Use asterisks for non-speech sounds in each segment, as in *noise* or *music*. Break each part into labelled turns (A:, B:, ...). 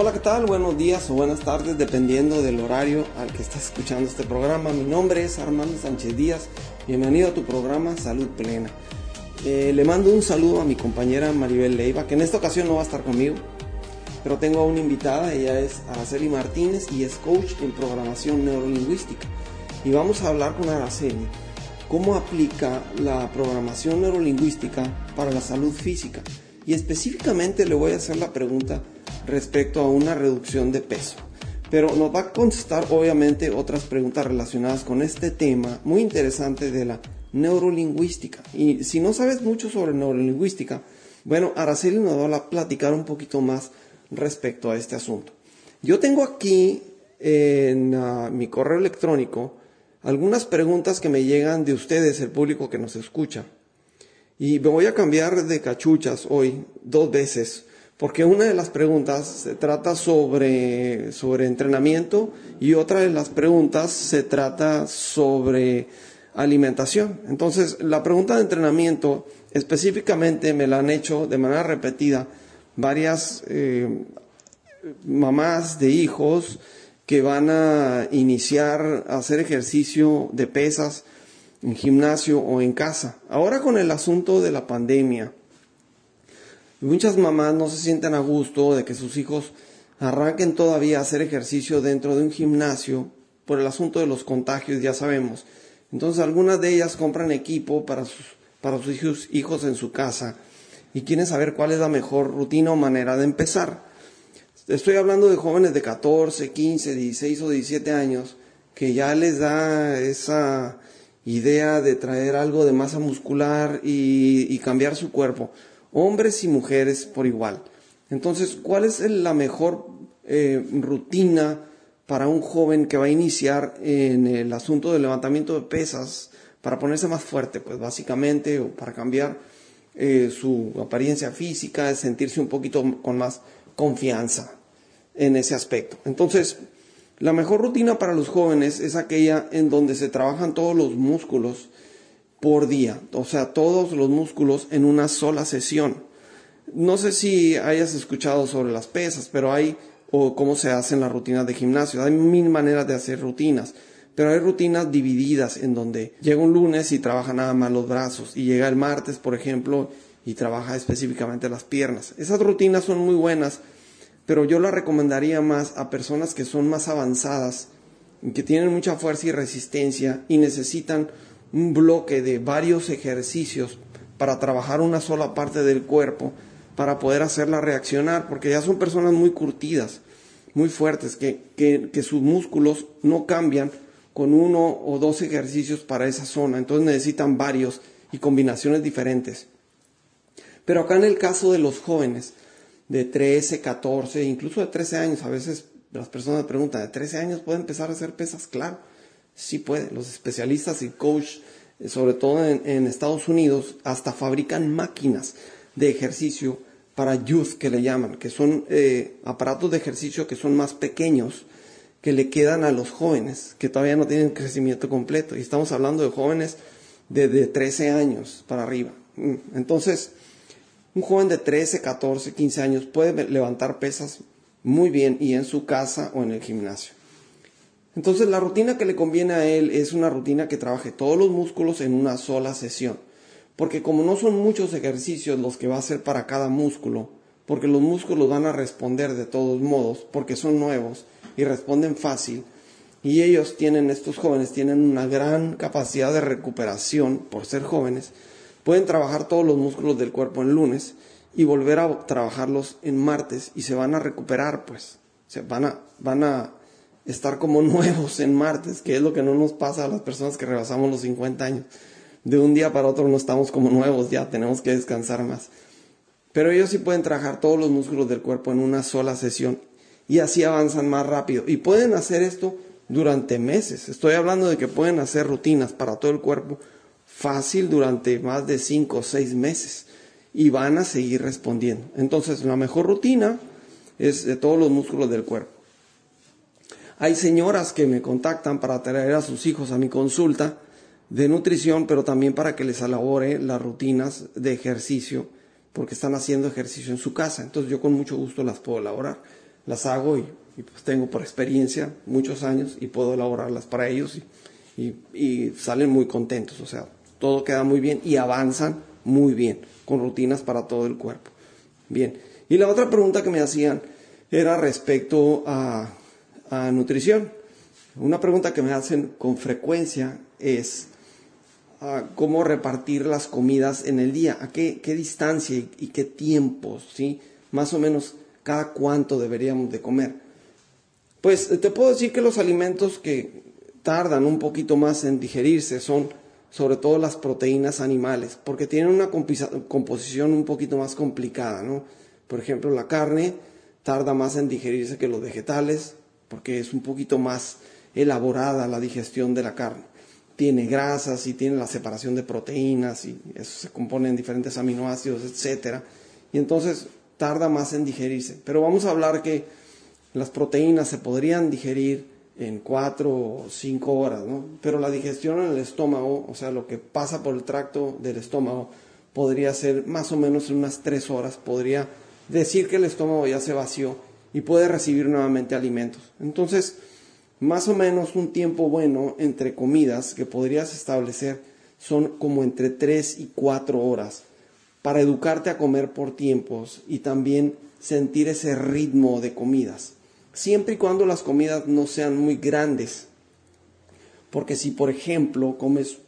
A: Hola, ¿qué tal? Buenos días o buenas tardes, dependiendo del horario al que estás escuchando este programa. Mi nombre es Armando Sánchez Díaz. Bienvenido a tu programa Salud Plena. Eh, le mando un saludo a mi compañera Maribel Leiva, que en esta ocasión no va a estar conmigo, pero tengo a una invitada, ella es Araceli Martínez y es coach en programación neurolingüística. Y vamos a hablar con Araceli cómo aplica la programación neurolingüística para la salud física. Y específicamente le voy a hacer la pregunta respecto a una reducción de peso. Pero nos va a contestar obviamente otras preguntas relacionadas con este tema muy interesante de la neurolingüística. Y si no sabes mucho sobre neurolingüística, bueno, Araceli nos va a platicar un poquito más respecto a este asunto. Yo tengo aquí en uh, mi correo electrónico algunas preguntas que me llegan de ustedes, el público que nos escucha. Y me voy a cambiar de cachuchas hoy dos veces, porque una de las preguntas se trata sobre, sobre entrenamiento y otra de las preguntas se trata sobre alimentación. Entonces, la pregunta de entrenamiento específicamente me la han hecho de manera repetida varias eh, mamás de hijos que van a iniciar a hacer ejercicio de pesas en gimnasio o en casa. Ahora con el asunto de la pandemia, muchas mamás no se sienten a gusto de que sus hijos arranquen todavía a hacer ejercicio dentro de un gimnasio por el asunto de los contagios, ya sabemos. Entonces algunas de ellas compran equipo para sus, para sus hijos, hijos en su casa y quieren saber cuál es la mejor rutina o manera de empezar. Estoy hablando de jóvenes de 14, 15, 16 o 17 años que ya les da esa idea de traer algo de masa muscular y, cambiar su cuerpo. Hombres y mujeres por igual. Entonces, ¿cuál es la mejor eh, rutina para un joven que va a iniciar en el asunto del levantamiento de pesas para ponerse más fuerte? Pues básicamente, o para cambiar eh, su apariencia física, sentirse un poquito con más confianza en ese aspecto. Entonces, la mejor rutina para los jóvenes es aquella en donde se trabajan todos los músculos por día, o sea, todos los músculos en una sola sesión. No sé si hayas escuchado sobre las pesas, pero hay, o cómo se hacen las rutinas de gimnasio. Hay mil maneras de hacer rutinas, pero hay rutinas divididas en donde llega un lunes y trabaja nada más los brazos, y llega el martes, por ejemplo, y trabaja específicamente las piernas. Esas rutinas son muy buenas pero yo la recomendaría más a personas que son más avanzadas, que tienen mucha fuerza y resistencia y necesitan un bloque de varios ejercicios para trabajar una sola parte del cuerpo, para poder hacerla reaccionar, porque ya son personas muy curtidas, muy fuertes, que, que sus músculos no cambian con uno o dos ejercicios para esa zona, entonces necesitan varios y combinaciones diferentes. Pero acá en el caso de los jóvenes, de 13, 14, incluso de 13 años. A veces las personas preguntan, ¿de 13 años puede empezar a hacer pesas? Claro, sí puede. Los especialistas y coach, sobre todo en, Estados Unidos, hasta fabrican máquinas de ejercicio para youth, que le llaman, que son eh, aparatos de ejercicio que son más pequeños, que le quedan a los jóvenes, que todavía no tienen crecimiento completo. Y estamos hablando de jóvenes de, de 13 años para arriba. Mm, entonces, un joven de 13, 14, 15 años puede levantar pesas muy bien y en su casa o en el gimnasio. Entonces la rutina que le conviene a él es una rutina que trabaje todos los músculos en una sola sesión. Porque como no son muchos ejercicios los que va a hacer para cada músculo, porque los músculos van a responder de todos modos, porque son nuevos y responden fácil, y ellos tienen, estos jóvenes tienen una gran capacidad de recuperación por ser jóvenes, Pueden trabajar todos los músculos del cuerpo en lunes y volver a trabajarlos en martes y se van a recuperar, pues. Se van a, van a estar como *laughs* nuevos en martes, que es lo que no nos pasa a las personas que rebasamos los 50 años. De un día para otro no estamos como nuevos ya, tenemos que descansar más. Pero ellos sí pueden trabajar todos los músculos del cuerpo en una sola sesión y así avanzan más rápido. Y pueden hacer esto durante meses. Estoy hablando de que pueden hacer rutinas para todo el cuerpo fácil durante más de cinco o seis meses y van a seguir respondiendo. Entonces, la mejor rutina es de todos los músculos del cuerpo. Hay señoras que me contactan para traer a sus hijos a mi consulta de nutrición, pero también para que les elabore las rutinas de ejercicio, porque están haciendo ejercicio en su casa. Entonces yo con mucho gusto las puedo elaborar. las hago y, pues tengo por experiencia muchos años y puedo elaborarlas para ellos y, y salen muy contentos, o sea, todo queda muy bien y avanzan muy bien con rutinas para todo el cuerpo. Bien, y la otra pregunta que me hacían era respecto a, a nutrición. Una pregunta que me hacen con frecuencia es ah, cómo repartir las comidas en el día, a qué, distancia y, qué tiempos, ¿sí? Más o menos cada cuánto deberíamos de comer. Pues te puedo decir que los alimentos que tardan un poquito más en digerirse son sobre todo las proteínas animales, porque tienen una composición un poquito más complicada, ¿no? Por ejemplo, la carne tarda más en digerirse que los vegetales, porque es un poquito más elaborada la digestión de la carne. Tiene grasas y tiene la separación de proteínas y eso se compone en diferentes aminoácidos, etcétera. Y entonces tarda más en digerirse. Pero vamos a hablar que las proteínas se podrían digerir en cuatro o cinco horas, ¿no? Pero la digestión en el estómago, o sea, lo que pasa por el tracto del estómago, podría ser más o menos en unas tres horas. Podría decir que el estómago ya se vació y puede recibir nuevamente alimentos. Entonces, más o menos un tiempo bueno entre comidas que podrías establecer son como entre 3 y 4 horas para educarte a comer por tiempos y también sentir ese ritmo de comidas. Siempre y cuando las comidas no sean muy grandes. Porque si por ejemplo comes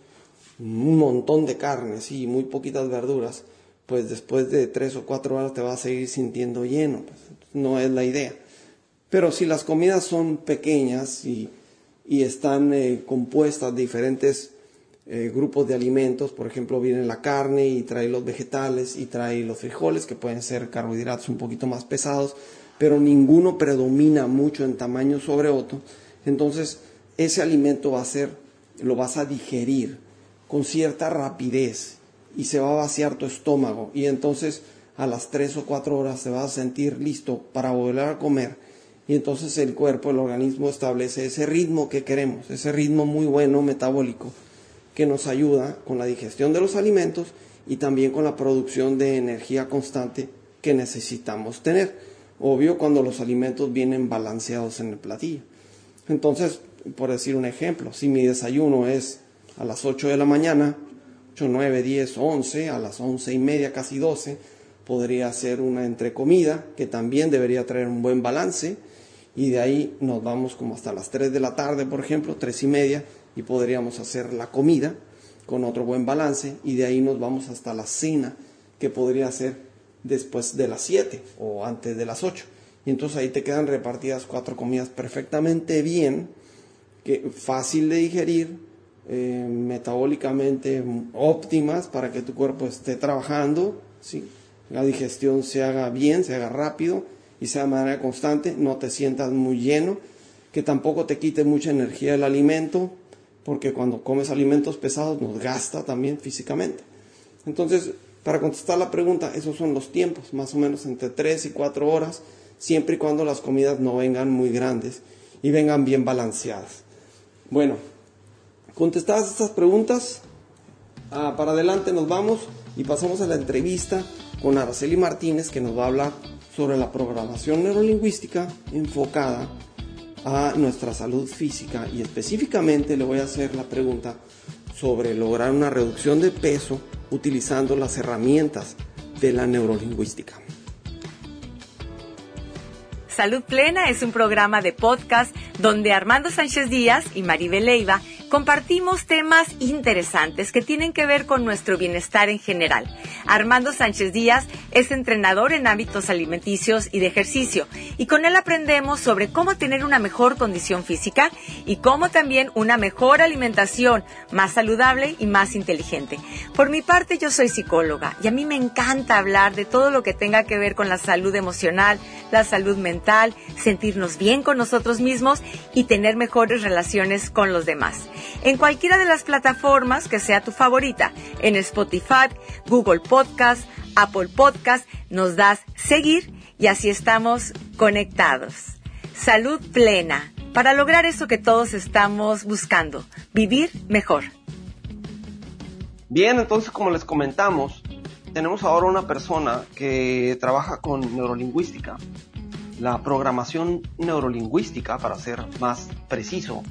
A: un montón de carnes y muy poquitas verduras, pues después de 3 o 4 horas te vas a seguir sintiendo lleno. Pues, no es la idea. Pero si las comidas son pequeñas y, están eh, compuestas de diferentes eh, grupos de alimentos, por ejemplo, viene la carne y trae los vegetales y trae los frijoles, que pueden ser carbohidratos un poquito más pesados, pero ninguno predomina mucho en tamaño sobre otro, entonces ese alimento va a ser, lo vas a digerir con cierta rapidez y se va a vaciar tu estómago y entonces a las 3 o 4 horas te vas a sentir listo para volver a comer y entonces el cuerpo, el organismo establece ese ritmo que queremos, ese ritmo muy bueno metabólico que nos ayuda con la digestión de los alimentos y también con la producción de energía constante que necesitamos tener. Obvio cuando los alimentos vienen balanceados en el platillo. Entonces, por decir un ejemplo, si mi desayuno es a las 8 de la mañana, 8, 9, 10, 11, a las 11 y media, casi 12, podría ser una entrecomida que también debería traer un buen balance y de ahí nos vamos como hasta las 3 de la tarde, por ejemplo, 3 y media, y podríamos hacer la comida con otro buen balance, y de ahí nos vamos hasta la cena, que podría ser después de las 7 o antes de las 8. Y entonces ahí te quedan repartidas cuatro comidas perfectamente bien, que fácil de digerir, eh, metabólicamente óptimas para que tu cuerpo esté trabajando, ¿sí? la digestión se haga bien, se haga rápido y sea de manera constante, no te sientas muy lleno, que tampoco te quite mucha energía el alimento, porque cuando comes alimentos pesados nos gasta también físicamente. Entonces, para contestar la pregunta, esos son los tiempos, más o menos entre 3 y 4 horas, siempre y cuando las comidas no vengan muy grandes y vengan bien balanceadas. Bueno, contestadas estas preguntas, ah, para adelante nos vamos y pasamos a la entrevista con Araceli Martínez que nos va a hablar sobre la programación neurolingüística enfocada a nuestra salud física y específicamente le voy a hacer la pregunta sobre lograr una reducción de peso utilizando las herramientas de la neurolingüística.
B: Salud Plena es un programa de podcast donde Armando Sánchez Díaz y Maribel Leiva compartimos temas interesantes que tienen que ver con nuestro bienestar en general. Armando Sánchez Díaz es entrenador en hábitos alimenticios y de ejercicio y con él aprendemos sobre cómo tener una mejor condición física y cómo también una mejor alimentación más saludable y más inteligente. Por mi parte yo soy psicóloga y a mí me encanta hablar de todo lo que tenga que ver con la salud emocional, la salud mental, sentirnos bien con nosotros mismos y tener mejores relaciones con los demás en cualquiera de las plataformas que sea tu favorita, en Spotify, Google Podcast, Apple Podcast, nos das seguir y así estamos conectados. Salud plena para lograr eso que todos estamos buscando, vivir mejor.
A: Bien, entonces como les comentamos, tenemos ahora una persona que trabaja con neurolingüística la programación neurolingüística, para ser más preciso.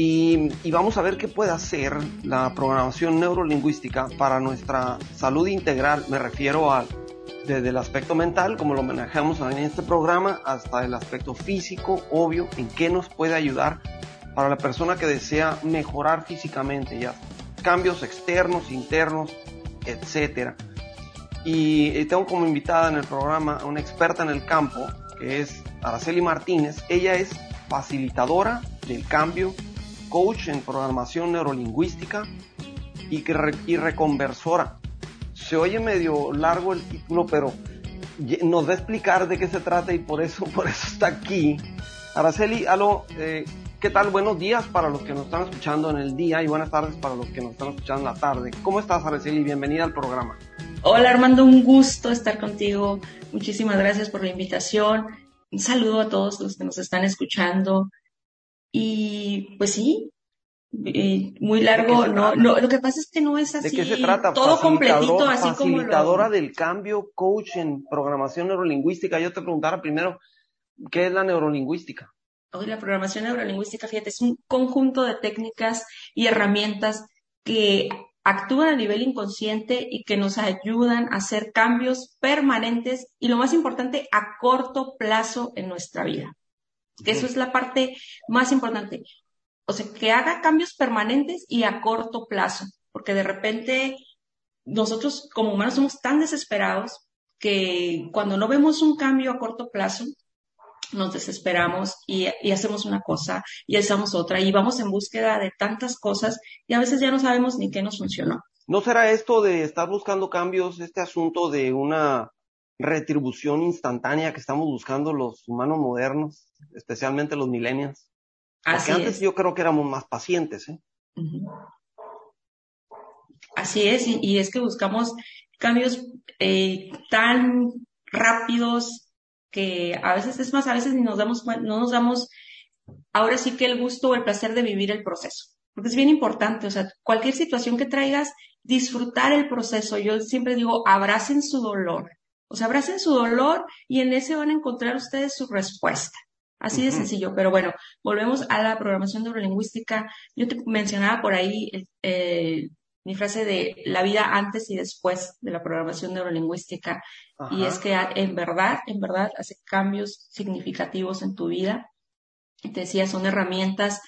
A: Y, vamos a ver qué puede hacer la programación neurolingüística para nuestra salud integral. Me refiero al desde el aspecto mental, como lo manejamos en este programa, hasta el aspecto físico, obvio, en qué nos puede ayudar para la persona que desea mejorar físicamente, ya cambios externos, internos, etcétera. Y tengo como invitada en el programa a una experta en el campo, que es Araceli Martínez. Ella es facilitadora del cambio, coach en programación neurolingüística y, y reconversora se oye medio largo el título, pero nos va a explicar de qué se trata y por eso, *laughs* por eso está aquí. Araceli, aló, eh, ¿qué tal? Buenos días para los que nos están escuchando en el día y buenas tardes para los que nos están escuchando en la tarde. ¿Cómo estás, Araceli? Bienvenida al programa.
C: Hola, Armando, un gusto estar contigo. Muchísimas gracias por la invitación. Un saludo a todos los que nos están escuchando. Y pues sí, eh, muy largo, no, no, lo que pasa es que no es así.
A: ¿De qué se trata?
C: Todo completito, así
A: como Facilitadora del cambio, coach en programación neurolingüística. Yo te preguntara primero, ¿qué es la neurolingüística?
C: Hoy la programación neurolingüística, fíjate, es un conjunto de técnicas y herramientas que actúan a nivel inconsciente y que nos ayudan a hacer cambios permanentes y lo más importante, a corto plazo en nuestra vida. Que eso es la parte más importante o sea, que haga cambios permanentes y a corto plazo, porque de repente nosotros como humanos somos tan desesperados que cuando no vemos un cambio a corto plazo, nos desesperamos y, hacemos una cosa y hacemos otra y vamos en búsqueda de tantas cosas y a veces ya no sabemos ni qué nos funcionó.
A: ¿No será esto de estar buscando cambios, este asunto de una retribución instantánea que estamos buscando los humanos modernos, especialmente los millennials? Porque antes yo creo que éramos más pacientes. ¿eh?
C: Así es, y, es que buscamos cambios eh, tan rápidos que a veces es más, a veces ni nos damos, no nos damos ahora sí que el gusto o el placer de vivir el proceso. Porque es bien importante, o sea, cualquier situación que traigas, disfrutar el proceso. Yo siempre digo, abracen su dolor. O sea, abracen su dolor y en ese van a encontrar ustedes su respuesta. Así de sencillo, pero bueno, volvemos a la programación neurolingüística. Yo te mencionaba por ahí eh, mi frase de la vida antes y después de la programación neurolingüística, y es que en verdad, en verdad hace cambios significativos en tu vida. te decía, son herramientas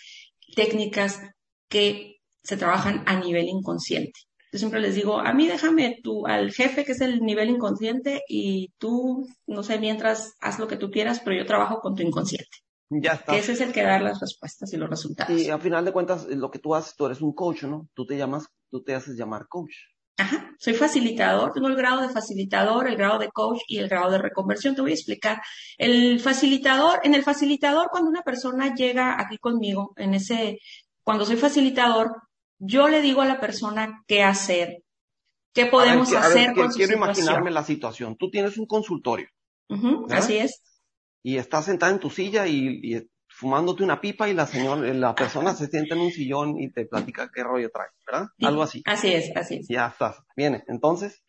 C: técnicas que se trabajan a nivel inconsciente. Yo siempre les digo, a mí déjame tú, al jefe que es el nivel inconsciente y tú, no sé, mientras haz lo que tú quieras, pero yo trabajo con tu inconsciente.
A: Ya está.
C: Que ese es el que da las respuestas y los resultados.
A: Y al final de cuentas, lo que tú haces, tú eres un coach, ¿no? Tú te llamas, tú te haces llamar coach.
C: Ajá, soy facilitador, tengo el grado de facilitador, el grado de coach y el grado de reconversión. Te voy a explicar. El facilitador, en el facilitador, cuando una persona llega aquí conmigo, en ese, cuando soy facilitador, yo le digo a la persona qué hacer, qué podemos hacer con
A: Quiero imaginarme la situación. Tú tienes un consultorio.
C: así es.
A: Y estás sentada en tu silla y, fumándote una pipa y la señora, la persona se sienta en un sillón y te platica qué rollo trae, ¿verdad? Algo así.
C: Así es, así es.
A: Ya estás. Viene. Entonces.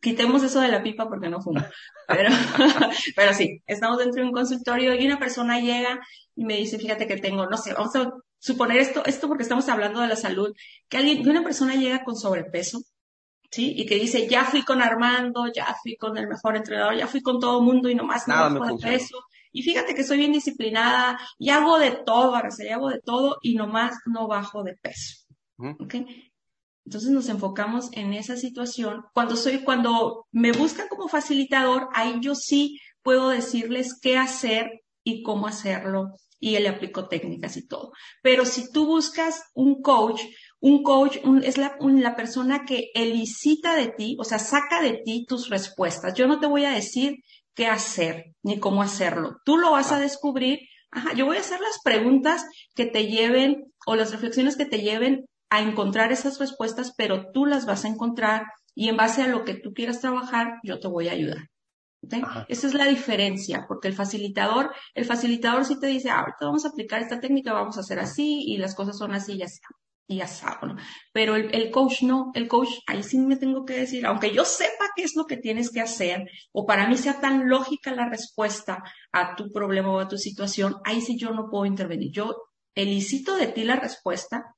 C: Quitemos eso de la pipa porque no fumo. Pero, *laughs* pero sí, estamos dentro de un consultorio y una persona llega y me dice, fíjate que tengo, no sé, vamos a suponer esto, esto porque estamos hablando de la salud, que alguien, que una persona llega con sobrepeso, ¿sí? Y que dice, ya fui con Armando, ya fui con el mejor entrenador, ya fui con todo el mundo y nomás no bajo de peso. Y fíjate que soy bien disciplinada y hago de todo, Araceli, hago de todo y nomás no bajo de peso. Entonces nos enfocamos en esa situación. Cuando soy, cuando me buscan como facilitador, ahí yo sí puedo decirles qué hacer y cómo hacerlo y él le aplicó técnicas y todo. Pero si tú buscas un coach, un coach es la, la, persona que elicita de ti, o sea, saca de ti tus respuestas. Yo no te voy a decir qué hacer ni cómo hacerlo. Tú lo vas a descubrir. Ajá, yo voy a hacer las preguntas que te lleven o las reflexiones que te lleven a encontrar esas respuestas, pero tú las vas a encontrar y en base a lo que tú quieras trabajar, yo te voy a ayudar. Esa es la diferencia, porque el facilitador, el facilitador sí te dice, ah, ahorita vamos a aplicar esta técnica, vamos a hacer así y las cosas son así y así. y asado, ¿no? Pero el, el, coach no, el coach, ahí sí me tengo que decir, aunque yo sepa qué es lo que tienes que hacer, o para mí sea tan lógica la respuesta a tu problema o a tu situación, ahí sí yo no puedo intervenir. Yo elicito de ti la respuesta,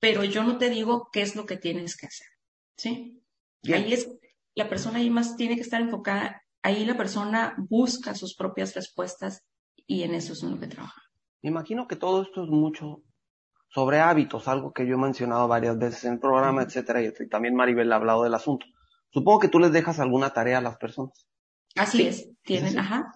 C: pero yo no te digo qué es lo que tienes que hacer, ¿sí? Ahí es, la persona ahí más tiene que estar enfocada, ahí la persona busca sus propias respuestas y en eso es en lo que trabaja.
A: Me imagino que todo esto es mucho sobre hábitos, algo que yo he mencionado varias veces en el programa, etcétera, y también Maribel ha hablado del asunto. Supongo que tú les dejas alguna tarea a las personas.
C: Así es, tienen, ajá.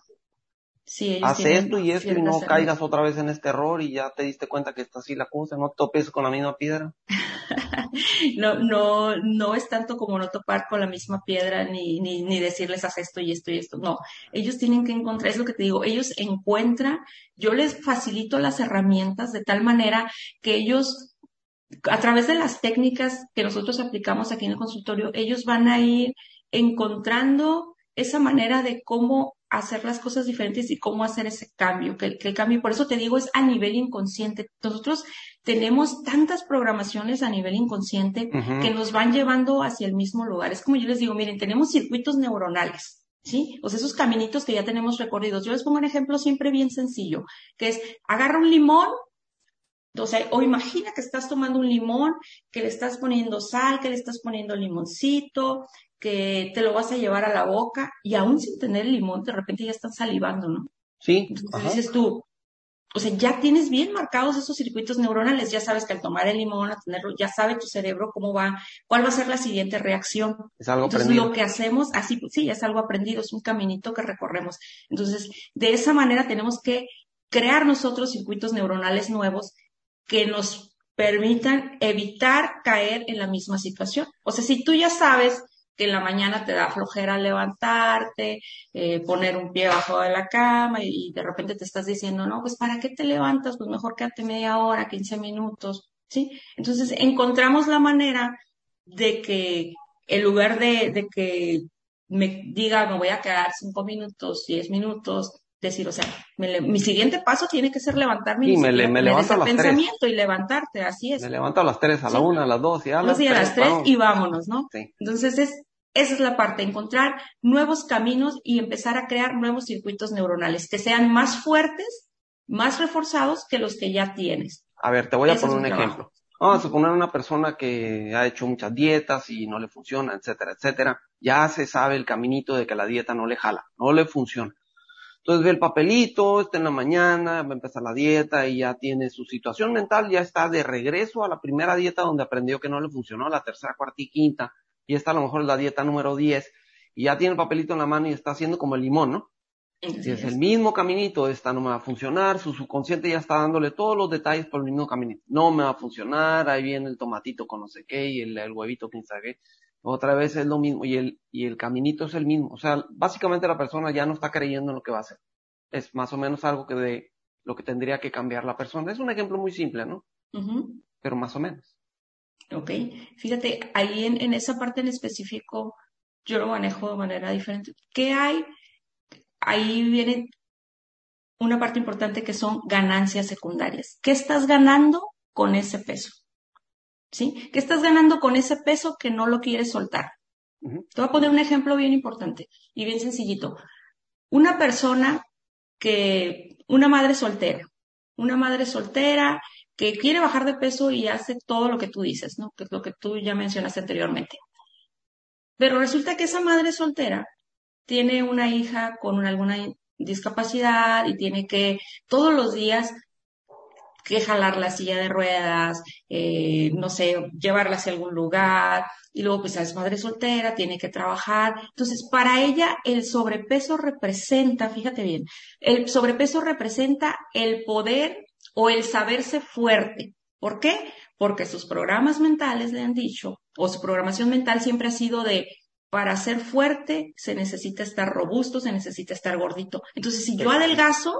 A: Sí, Haz esto y esto y no caigas otra vez en este error y ya te diste cuenta que está así la cosa, no topes con la misma piedra. *laughs*
C: no, no, no es tanto como no topar con la misma piedra ni, ni, ni decirles haz esto y esto y esto. No, ellos tienen que encontrar, es lo que te digo, ellos encuentran, yo les facilito las herramientas de tal manera que ellos a través de las técnicas que nosotros aplicamos aquí en el consultorio, ellos van a ir encontrando esa manera de cómo hacer las cosas diferentes y cómo hacer ese cambio, que, el cambio, por eso te digo, es a nivel inconsciente. Nosotros tenemos tantas programaciones a nivel inconsciente que nos van llevando hacia el mismo lugar. Es como yo les digo, miren, tenemos circuitos neuronales. ¿Sí? O sea, esos caminitos que ya tenemos recorridos. Yo les pongo un ejemplo siempre bien sencillo, que es agarra un limón, o sea, o imagina que estás tomando un limón, que le estás poniendo sal, que le estás poniendo limoncito, que te lo vas a llevar a la boca y aún sin tener limón, de repente ya estás salivando, ¿no?
A: Sí.
C: Entonces dices tú, o sea, ya tienes bien marcados esos circuitos neuronales, ya sabes que al tomar el limón, a tenerlo, ya sabe tu cerebro cómo va, cuál va a ser la siguiente reacción.
A: Es algo
C: Entonces,
A: aprendido.
C: lo que hacemos, así, sí, es algo aprendido, es un caminito que recorremos. Entonces, de esa manera tenemos que crear nosotros circuitos neuronales nuevos que nos permitan evitar caer en la misma situación. O sea, si tú ya sabes que en la mañana te da flojera levantarte, eh, poner un pie bajo de la cama y, de repente te estás diciendo, no, pues ¿para qué te levantas? Pues mejor quédate media hora, 15 minutos, ¿sí? Entonces encontramos la manera de que en lugar de, de que me diga, me voy a quedar 5 minutos, 10 minutos, decir, o sea, mi siguiente paso tiene que ser levantarme
A: y me, le, me levanto a las
C: pensamiento y levantarte, así es.
A: Me levanto a las 3, a la 1, a las 2 y a las
C: 3.
A: a
C: las 3 y vámonos, ¿no?
A: Sí.
C: Entonces es, esa es la parte, encontrar nuevos caminos y empezar a crear nuevos circuitos neuronales que sean más fuertes, más reforzados que los que ya tienes.
A: A ver, te voy a poner
C: un
A: ejemplo. Vamos a suponer una persona que ha hecho muchas dietas y no le funciona, etcétera, etcétera. Ya se sabe el caminito de que la dieta no le jala, no le funciona. Entonces ve el papelito, está en la mañana, va a empezar la dieta y ya tiene su situación mental, ya está de regreso a la primera dieta donde aprendió que no le funcionó, la tercera, cuarta y quinta, y está a lo mejor la dieta número 10, y ya tiene el papelito en la mano y está haciendo como el limón, ¿no? Si es el mismo caminito, esta no me va a funcionar, su subconsciente ya está dándole todos los detalles por el mismo caminito. No me va a funcionar, ahí viene el tomatito con no sé qué y el, el huevito quién sabe qué. Otra vez es lo mismo y el, y el caminito es el mismo. O sea, básicamente la persona ya no está creyendo en lo que va a hacer. Es más o menos algo que de lo que tendría que cambiar la persona. Es un ejemplo muy simple, ¿no? Pero más o menos.
C: Ok, fíjate, ahí en, en esa parte en específico yo lo manejo de manera diferente. ¿Qué hay? Ahí viene una parte importante que son ganancias secundarias. ¿Qué estás ganando con ese peso? ¿Sí? ¿Qué estás ganando con ese peso que no lo quieres soltar? Te voy a poner un ejemplo bien importante y bien sencillito. Una persona que, una madre soltera, una madre soltera que quiere bajar de peso y hace todo lo que tú dices, ¿no? Que es lo que tú ya mencionaste anteriormente. Pero resulta que esa madre soltera tiene una hija con alguna discapacidad y tiene que todos los días que jalar la silla de ruedas, eh, no sé, llevarla hacia algún lugar, y luego pues es madre soltera, tiene que trabajar. Entonces, para ella el sobrepeso representa, fíjate bien, el sobrepeso representa el poder o el saberse fuerte. ¿Por qué? Porque sus programas mentales le han dicho, o su programación mental siempre ha sido de, para ser fuerte se necesita estar robusto, se necesita estar gordito. Entonces, si yo adelgazo,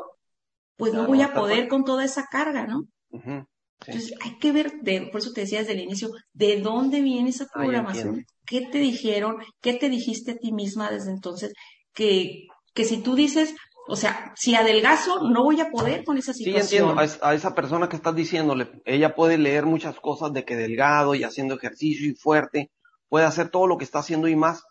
C: pues no voy
A: a
C: a poder con toda esa carga, ¿no?
A: Sí.
C: Entonces hay que ver, de, por eso te decía desde el inicio, de dónde viene esa programación, qué te dijeron, qué te dijiste a ti misma desde entonces, que, que si tú dices, O sea, si adelgazo, no voy a poder con esa situación.
A: Sí, entiendo. A, esa persona que estás diciéndole, ella puede leer muchas cosas de que delgado y haciendo ejercicio y fuerte, puede hacer todo lo que está haciendo y más,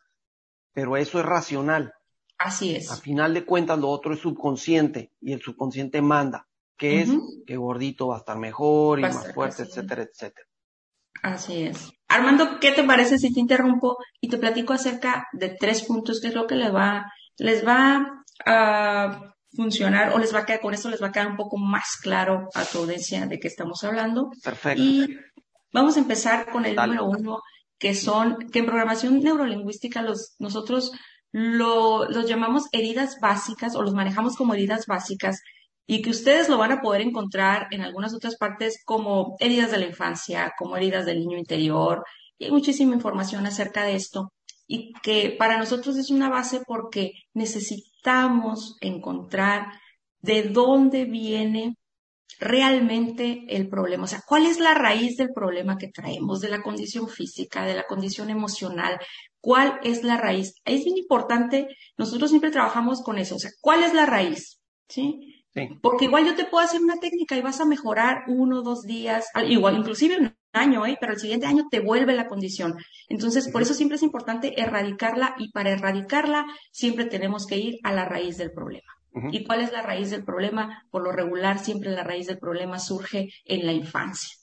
A: pero eso es racional.
C: Así es.
A: A final de cuentas, lo otro es subconsciente y el subconsciente manda, que es que gordito va a estar mejor y más fuerte, etcétera, etcétera.
C: Así es. Armando, ¿qué te parece si te interrumpo y te platico acerca de tres puntos que es lo que les va, les va a funcionar o les va a quedar, con eso les va a quedar un poco más claro a tu audiencia de qué estamos hablando.
A: Perfecto.
C: Y vamos a empezar con el número uno, que son, que en programación neurolingüística los, nosotros lo, los llamamos heridas básicas o los manejamos como heridas básicas y que ustedes lo van a poder encontrar en algunas otras partes como heridas de la infancia, como heridas del niño interior, y hay muchísima información acerca de esto y que para nosotros es una base porque necesitamos encontrar de dónde viene realmente el problema, o sea, cuál es la raíz del problema que traemos, de la condición física, de la condición emocional, cuál es la raíz. Es bien importante, nosotros siempre trabajamos con eso, o sea, cuál es la raíz, ¿sí? Porque igual yo te puedo hacer una técnica y vas a mejorar uno o dos días, igual inclusive un año, ¿eh? pero el siguiente año te vuelve la condición. Entonces, por eso siempre es importante erradicarla y para erradicarla siempre tenemos que ir a la raíz del problema. ¿Y cuál es la raíz del problema? Por lo regular, siempre la raíz del problema surge en la infancia.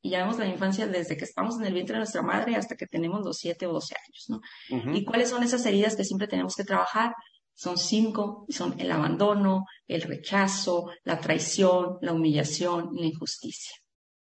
C: Y ya vemos la infancia desde que estamos en el vientre de nuestra madre hasta que tenemos los siete o doce años, ¿no? ¿Y cuáles son esas heridas que siempre tenemos que trabajar? Son cinco, son el abandono, el rechazo, la traición, la humillación y la injusticia.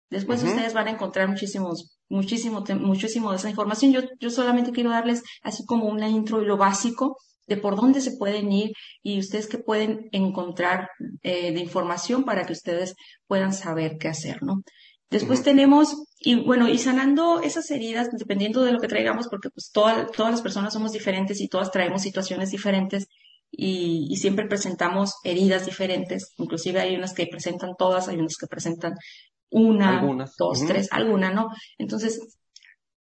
C: Después ustedes van a encontrar muchísimos, muchísimo, muchísimo de esa información. Yo, yo solamente quiero darles así como una intro y lo básico de por dónde se pueden ir y ustedes que pueden encontrar eh, de información para que ustedes puedan saber qué hacer, ¿no? Después tenemos, y bueno, y sanando esas heridas, dependiendo de lo que traigamos, porque pues todas las personas somos diferentes y todas traemos situaciones diferentes, y, siempre presentamos heridas diferentes, inclusive hay unas que presentan todas, hay unas que presentan una, dos, tres, alguna, ¿no? Entonces,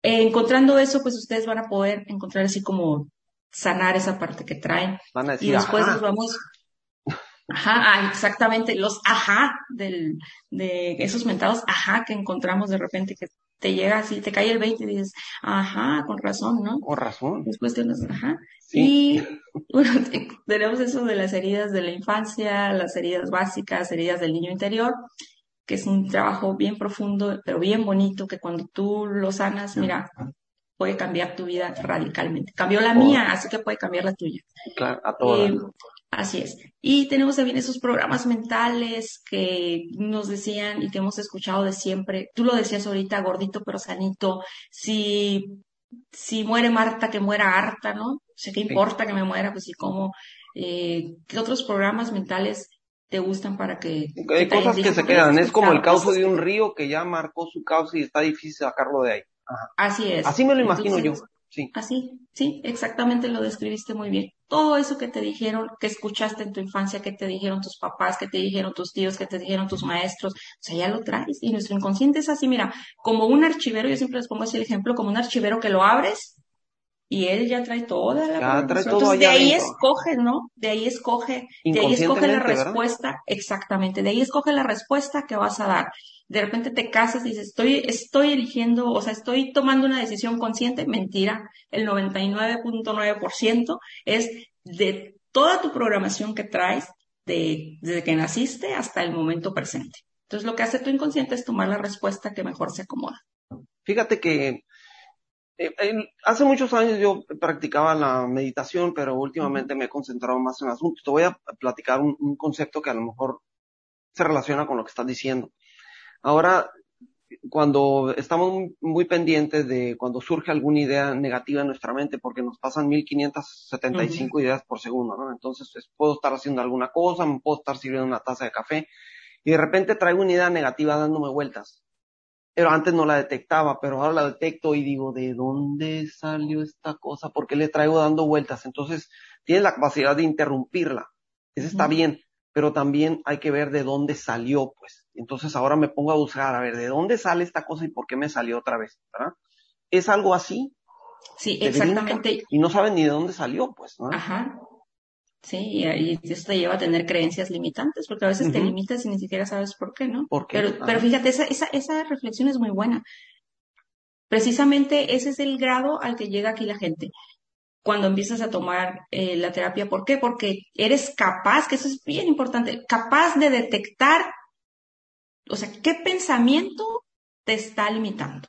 C: encontrando eso, pues ustedes van a poder encontrar así como sanar esa parte que traen. y después nos vamos, ajá, ah, exactamente, los ajá del, de esos mentados ajá que encontramos de repente que te llega así, te cae el 20 y dices, ajá, con razón, ¿no?
A: Con razón.
C: Después tienes, ajá. Y bueno, *laughs* tenemos eso de las heridas de la infancia, las heridas básicas, heridas del niño interior, que es un trabajo bien profundo, pero bien bonito, que cuando tú lo sanas, mira, puede cambiar tu vida radicalmente. Cambió la mía, así que puede cambiar la tuya.
A: Claro, a todas. Eh,
C: Así es. Y tenemos también esos programas mentales que nos decían y que hemos escuchado de siempre. Tú lo decías ahorita, gordito pero sanito. Si, si muere Marta, que muera harta, ¿no? O sea, ¿qué importa que me muera? Pues y cómo, eh, ¿qué otros programas mentales te gustan para que...
A: Hay cosas que se quedan. Es como el cauce de un río que ya marcó su cauce y está difícil sacarlo de ahí.
C: Así es.
A: Así me lo imagino yo. Sí.
C: Así, sí, exactamente lo describiste muy bien. Todo eso que te dijeron, que escuchaste en tu infancia, que te dijeron tus papás, que te dijeron tus tíos, que te dijeron tus maestros, o sea, ya lo traes. Y nuestro inconsciente es así, mira, como un archivero, yo siempre les pongo así el ejemplo, como un archivero que lo abres y él ya trae toda la
A: ya trae todo
C: de ahí escoge, ¿no? De ahí escoge, de ahí escoge la respuesta, exactamente, de ahí escoge la respuesta que vas a dar de repente te casas y dices, estoy, estoy eligiendo, o sea, estoy tomando una decisión consciente, mentira, el 99.9% es de toda tu programación que traes de, desde que naciste hasta el momento presente. Entonces lo que hace tu inconsciente es tomar la respuesta que mejor se acomoda.
A: Fíjate que eh, hace muchos años yo practicaba la meditación, pero últimamente me he concentrado más en el asunto. Te voy a platicar un concepto que a lo mejor se relaciona con lo que estás diciendo. Ahora, cuando estamos muy pendientes de cuando surge alguna idea negativa en nuestra mente, porque nos pasan 1575 ideas por segundo, ¿no? Entonces, pues, puedo estar haciendo alguna cosa, me puedo estar sirviendo una taza de café, y de repente traigo una idea negativa dándome vueltas. Pero antes no la detectaba, pero ahora la detecto y digo, ¿de dónde salió esta cosa? ¿Por qué le traigo dando vueltas? Entonces, tienes la capacidad de interrumpirla. Eso está bien, pero también hay que ver de dónde salió, pues. Entonces ahora me pongo a buscar, a ver, ¿de dónde sale esta cosa y por qué me salió otra vez? ¿verdad? ¿Es algo así?
C: Sí, exactamente.
A: Y no saben ni de dónde salió, pues, ¿no?
C: Ajá. Sí, y, eso te lleva a tener creencias limitantes, porque a veces te limitas y ni siquiera sabes por qué, ¿no? Pero, pero fíjate, esa, esa, esa reflexión es muy buena. Precisamente ese es el grado al que llega aquí la gente cuando empiezas a tomar eh, la terapia. ¿Por qué? Porque eres capaz, que eso es bien importante, capaz de detectar, o sea, qué pensamiento te está limitando.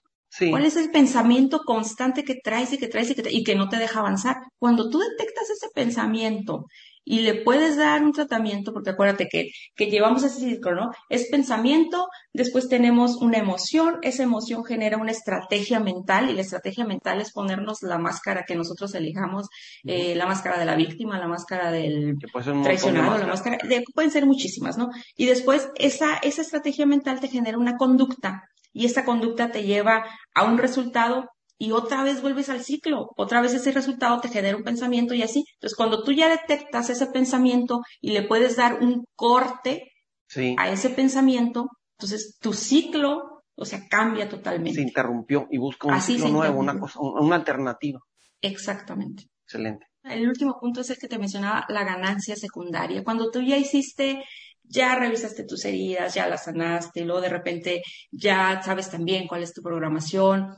C: ¿Cuál es el pensamiento constante que traes y que traes y que, y que no te deja avanzar? Cuando tú detectas ese pensamiento y le puedes dar un tratamiento, porque acuérdate que, que llevamos ese ciclo, ¿no? Es pensamiento, después tenemos una emoción, esa emoción genera una estrategia mental y la estrategia mental es ponernos la máscara que nosotros elijamos, eh, la máscara de la víctima, la máscara del traicionado, la máscara, de, pueden ser muchísimas, ¿no? Y después esa, esa estrategia mental te genera una conducta y esa conducta te lleva a un resultado y otra vez vuelves al ciclo, otra vez ese resultado te genera un pensamiento y así. Entonces, cuando tú ya detectas ese pensamiento y le puedes dar un corte a ese pensamiento, entonces tu ciclo, o sea, cambia totalmente.
A: Se interrumpió y busca un ciclo nuevo, una cosa, una alternativa.
C: Exactamente.
A: Excelente.
C: El último punto es el que te mencionaba, la ganancia secundaria. Cuando tú ya hiciste ya revisaste tus heridas, ya las sanaste, y luego de repente ya sabes también cuál es tu programación,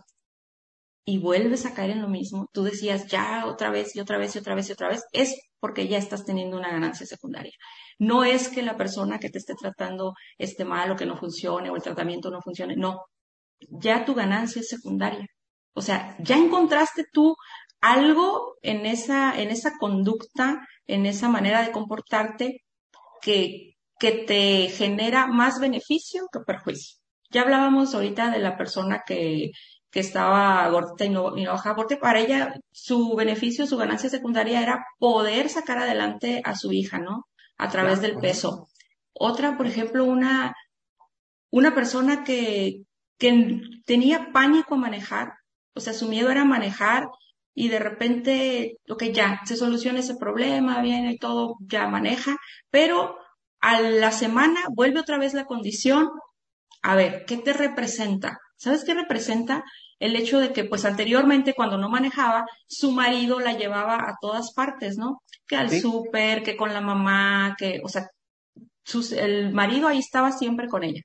C: y vuelves a caer en lo mismo, tú decías ya otra vez y otra vez y otra vez y otra vez, es porque ya estás teniendo una ganancia secundaria. No es que la persona que te esté tratando esté mal o que no funcione o el tratamiento no funcione, no. Ya tu ganancia es secundaria. O sea, ya encontraste tú algo en esa, en esa conducta, en esa manera de comportarte que, que te genera más beneficio que perjuicio. Ya hablábamos ahorita de la persona que que estaba gordita y no, y no bajaba, porque para ella su beneficio, su ganancia secundaria era poder sacar adelante a su hija, ¿no? A través del peso. Otra, por ejemplo, una, una persona que, que tenía pánico a manejar, o sea, su miedo era manejar y de repente, ok, ya, se soluciona ese problema, viene y todo, ya maneja, pero a la semana vuelve otra vez la condición. A ver, ¿qué te representa? ¿Sabes qué representa? el hecho de que pues anteriormente cuando no manejaba, su marido la llevaba a todas partes, ¿no? Que al súper, que con la mamá, que, o sea, el marido ahí estaba siempre con ella.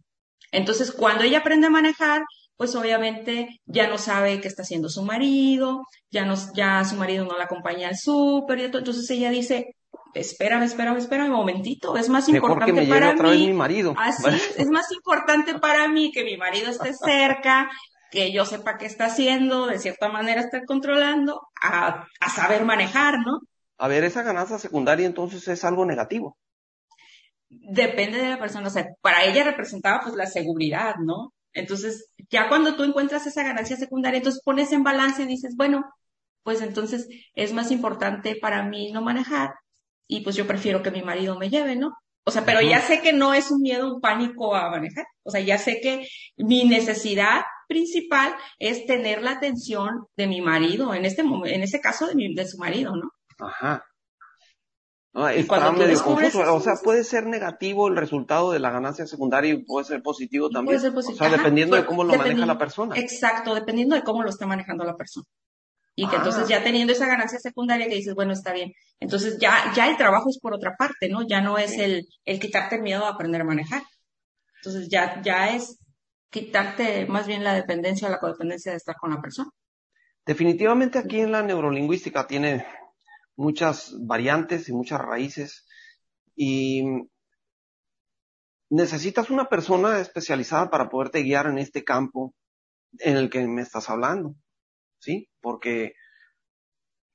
C: Entonces, cuando ella aprende a manejar, pues obviamente ya no sabe qué está haciendo su marido, ya no, ya su marido no la acompaña al súper, y entonces ella dice, espérame, espérame, espérame un momentito, es más importante para mí.
A: Mi marido.
C: Así, es más importante para mí que mi marido esté *laughs* cerca, que yo sepa qué está haciendo, de cierta manera estar controlando, a, saber manejar, ¿no?
A: A ver, esa ganancia secundaria entonces es algo negativo.
C: Depende de la persona, o sea, para ella representaba pues la seguridad, ¿no? Entonces, ya cuando tú encuentras esa ganancia secundaria, entonces pones en balance y dices, bueno, pues entonces es más importante para mí no manejar y pues yo prefiero que mi marido me lleve, ¿no? O sea, pero ya sé que no es un miedo, un pánico a manejar. O sea, ya sé que mi necesidad principal es tener la atención de mi marido, en este en ese caso de, mi, de su marido, ¿no?
A: Ajá. No, está medio confuso. O sea, puede ser negativo el resultado de la ganancia secundaria y puede ser positivo también. Puede ser positivo. O sea, dependiendo de cómo lo maneja la persona.
C: Exacto, dependiendo de cómo lo está manejando la persona. Y que entonces ya teniendo esa ganancia secundaria que dices, bueno, está bien. Entonces ya, ya el trabajo es por otra parte, ¿no? Ya no es el, el quitarte el miedo a aprender a manejar. Entonces ya, ya es quitarte más bien la dependencia o la codependencia de estar con la persona.
A: Definitivamente aquí en la neurolingüística tiene muchas variantes y muchas raíces y necesitas una persona especializada para poderte guiar en este campo en el que me estás hablando. ¿Sí? Porque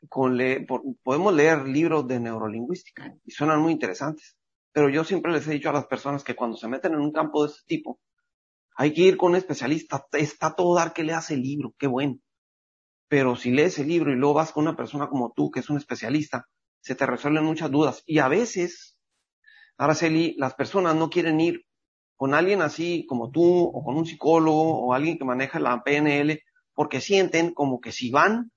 A: con podemos leer libros de neurolingüística y suenan muy interesantes, pero yo siempre les he dicho a las personas que cuando se meten en un campo de este tipo, hay que ir con un especialista, está todo dar que leas el libro, qué bueno. Pero si lees el libro y luego vas con una persona como tú, que es un especialista, se te resuelven muchas dudas. Y a veces, Araceli, las personas no quieren ir con alguien así como tú, o con un psicólogo, o alguien que maneja la PNL, porque sienten como que si van,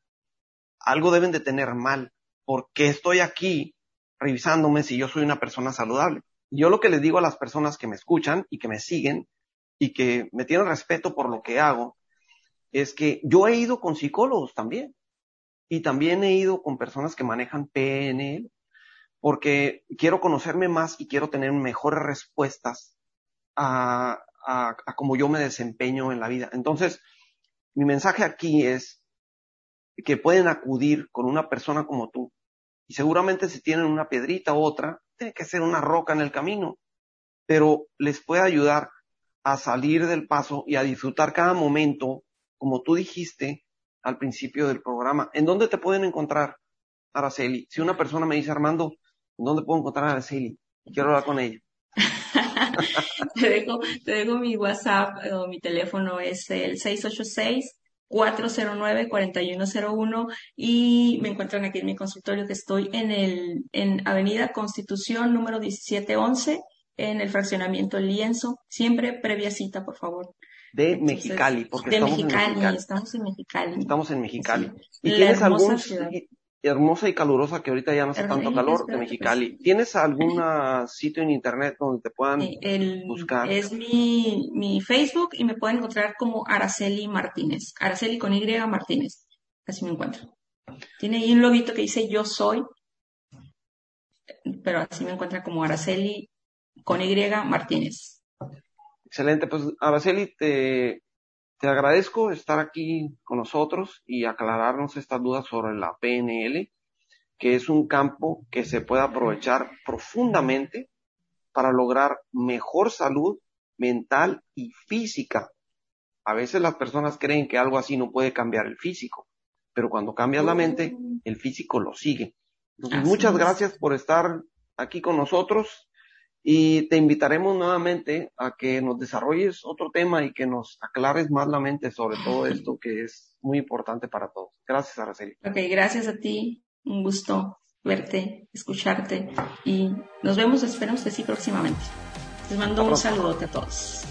A: algo deben de tener mal, porque estoy aquí revisándome si yo soy una persona saludable. Yo lo que les digo a las personas que me escuchan y que me siguen y que me tienen respeto por lo que hago, es que yo he ido con psicólogos también y también he ido con personas que manejan PNL, porque quiero conocerme más y quiero tener mejores respuestas a, a, a cómo yo me desempeño en la vida. Entonces, mi mensaje aquí es que pueden acudir con una persona como tú. Y seguramente si tienen una piedrita u otra, tiene que ser una roca en el camino, pero les puede ayudar a salir del paso y a disfrutar cada momento, como tú dijiste al principio del programa. ¿En dónde te pueden encontrar, Araceli? Si una persona me dice, Armando, ¿en dónde puedo encontrar a Araceli? Quiero hablar con ella. *laughs* *laughs*
C: te, dejo, te dejo mi WhatsApp o mi teléfono es el 686 409-4101 y me encuentran aquí en mi consultorio que estoy en el en Avenida Constitución número 1711 en el fraccionamiento Lienzo, siempre previa cita, por favor.
A: De Mexicali, porque
C: de
A: estamos
C: Mexicali,
A: en Mexicali.
C: estamos en Mexicali.
A: Estamos en Mexicali.
C: Sí.
A: ¿Y
C: La
A: tienes algún
C: ciudad.
A: Hermosa y calurosa que ahorita ya no hace tanto calor de Mexicali? ¿Tienes algún sitio en internet donde te puedan
C: el,
A: buscar?
C: es mi, mi Facebook y me pueden encontrar como Araceli Martínez. Araceli con Y Martínez. Así me encuentro. Tiene ahí un lobito que dice yo soy, pero así me encuentra como Araceli con Y Martínez.
A: Excelente, pues Araceli, te, te agradezco estar aquí con nosotros y aclararnos estas dudas sobre la PNL, que es un campo que se puede aprovechar profundamente para lograr mejor salud mental y física. A veces las personas creen que algo así no puede cambiar el físico, pero cuando cambias la mente, el físico lo sigue. Entonces, muchas gracias por estar aquí con nosotros y te invitaremos nuevamente a que nos desarrolles otro tema y que nos aclares más la mente sobre todo esto que es muy importante para todos. Gracias, Araceli.
C: Ok, gracias a ti. Un gusto verte, escucharte y nos vemos, esperamos que sí próximamente. Les mando un saludote a todos.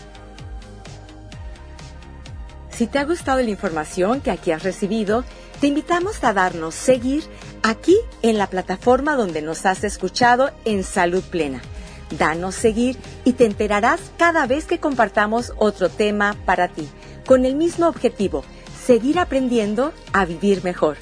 B: Si te ha gustado la información que aquí has recibido, te invitamos a darnos seguir aquí en la plataforma donde nos has escuchado en Salud Plena. Danos seguir y te enterarás cada vez que compartamos otro tema para ti, con el mismo objetivo, seguir aprendiendo a vivir mejor.